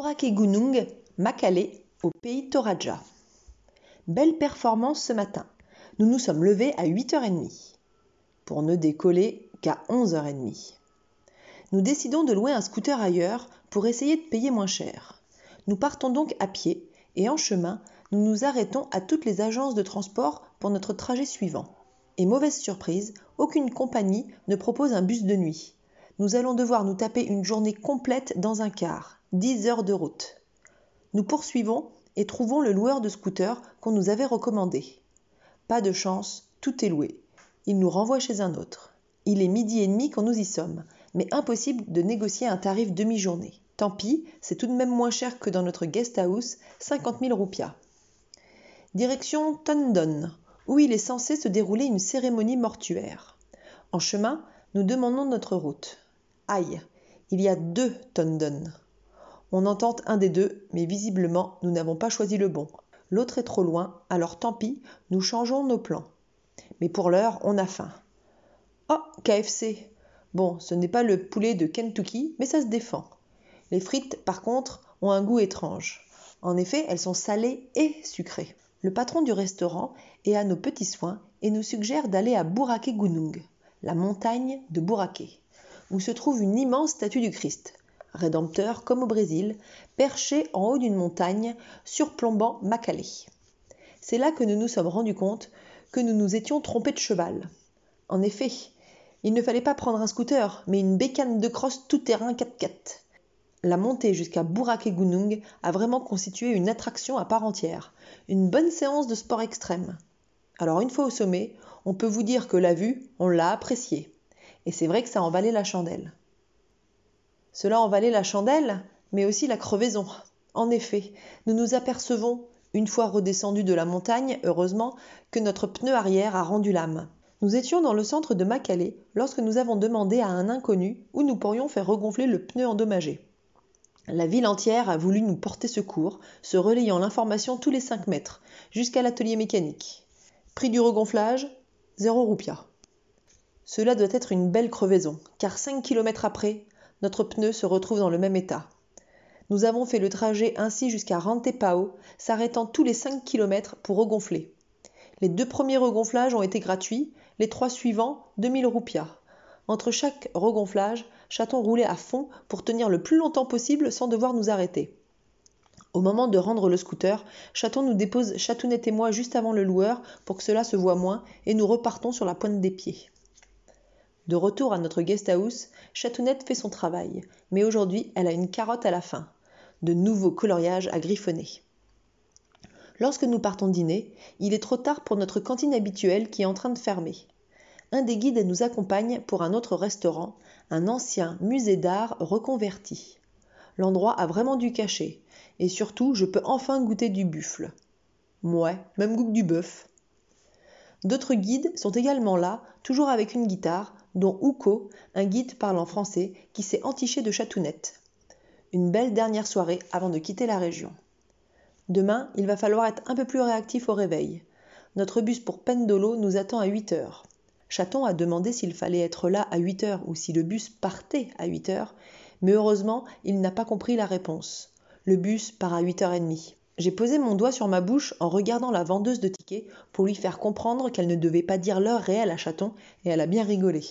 Gunung, Makale, au pays Toraja. Belle performance ce matin. Nous nous sommes levés à 8h30 pour ne décoller qu'à 11h30. Nous décidons de louer un scooter ailleurs pour essayer de payer moins cher. Nous partons donc à pied et en chemin, nous nous arrêtons à toutes les agences de transport pour notre trajet suivant. Et mauvaise surprise, aucune compagnie ne propose un bus de nuit. Nous allons devoir nous taper une journée complète dans un car, 10 heures de route. Nous poursuivons et trouvons le loueur de scooter qu'on nous avait recommandé. Pas de chance, tout est loué. Il nous renvoie chez un autre. Il est midi et demi quand nous y sommes, mais impossible de négocier un tarif demi-journée. Tant pis, c'est tout de même moins cher que dans notre guest house, 50 000 roupias. Direction Tondon, où il est censé se dérouler une cérémonie mortuaire. En chemin, nous demandons notre route. Aïe, il y a deux Tondon. On entend un des deux, mais visiblement nous n'avons pas choisi le bon. L'autre est trop loin, alors tant pis, nous changeons nos plans. Mais pour l'heure, on a faim. Oh, KFC Bon, ce n'est pas le poulet de Kentucky, mais ça se défend. Les frites, par contre, ont un goût étrange. En effet, elles sont salées et sucrées. Le patron du restaurant est à nos petits soins et nous suggère d'aller à Burake Gunung, la montagne de Burake, où se trouve une immense statue du Christ, rédempteur comme au Brésil, perché en haut d'une montagne surplombant Makale. C'est là que nous nous sommes rendus compte que nous nous étions trompés de cheval. En effet, il ne fallait pas prendre un scooter, mais une bécane de crosse tout-terrain 4x4 la montée jusqu'à Gunung a vraiment constitué une attraction à part entière, une bonne séance de sport extrême. Alors une fois au sommet, on peut vous dire que la vue, on l'a appréciée. Et c'est vrai que ça en valait la chandelle. Cela en valait la chandelle, mais aussi la crevaison. En effet, nous nous apercevons, une fois redescendus de la montagne, heureusement, que notre pneu arrière a rendu l'âme. Nous étions dans le centre de Macalé lorsque nous avons demandé à un inconnu où nous pourrions faire regonfler le pneu endommagé. La ville entière a voulu nous porter secours, se relayant l'information tous les 5 mètres, jusqu'à l'atelier mécanique. Prix du regonflage 0 roupia. Cela doit être une belle crevaison, car 5 km après, notre pneu se retrouve dans le même état. Nous avons fait le trajet ainsi jusqu'à Rantepao, s'arrêtant tous les 5 km pour regonfler. Les deux premiers regonflages ont été gratuits, les trois suivants 2000 roupias. Entre chaque regonflage, Chaton roulait à fond pour tenir le plus longtemps possible sans devoir nous arrêter. Au moment de rendre le scooter, Chaton nous dépose Chatounette et moi juste avant le loueur pour que cela se voit moins et nous repartons sur la pointe des pieds. De retour à notre guest house, Chatounette fait son travail, mais aujourd'hui elle a une carotte à la fin. De nouveaux coloriages à griffonner. Lorsque nous partons dîner, il est trop tard pour notre cantine habituelle qui est en train de fermer un des guides nous accompagne pour un autre restaurant, un ancien musée d'art reconverti. L'endroit a vraiment du cachet, et surtout je peux enfin goûter du buffle. Mouais, même goût du bœuf. D'autres guides sont également là, toujours avec une guitare, dont Ouko, un guide parlant français, qui s'est entiché de chatounette. Une belle dernière soirée avant de quitter la région. Demain, il va falloir être un peu plus réactif au réveil. Notre bus pour Pendolo nous attend à 8 heures. Chaton a demandé s'il fallait être là à 8 heures ou si le bus partait à 8 heures, mais heureusement, il n'a pas compris la réponse. Le bus part à 8h30. J'ai posé mon doigt sur ma bouche en regardant la vendeuse de tickets pour lui faire comprendre qu'elle ne devait pas dire l'heure réelle à Chaton et elle a bien rigolé.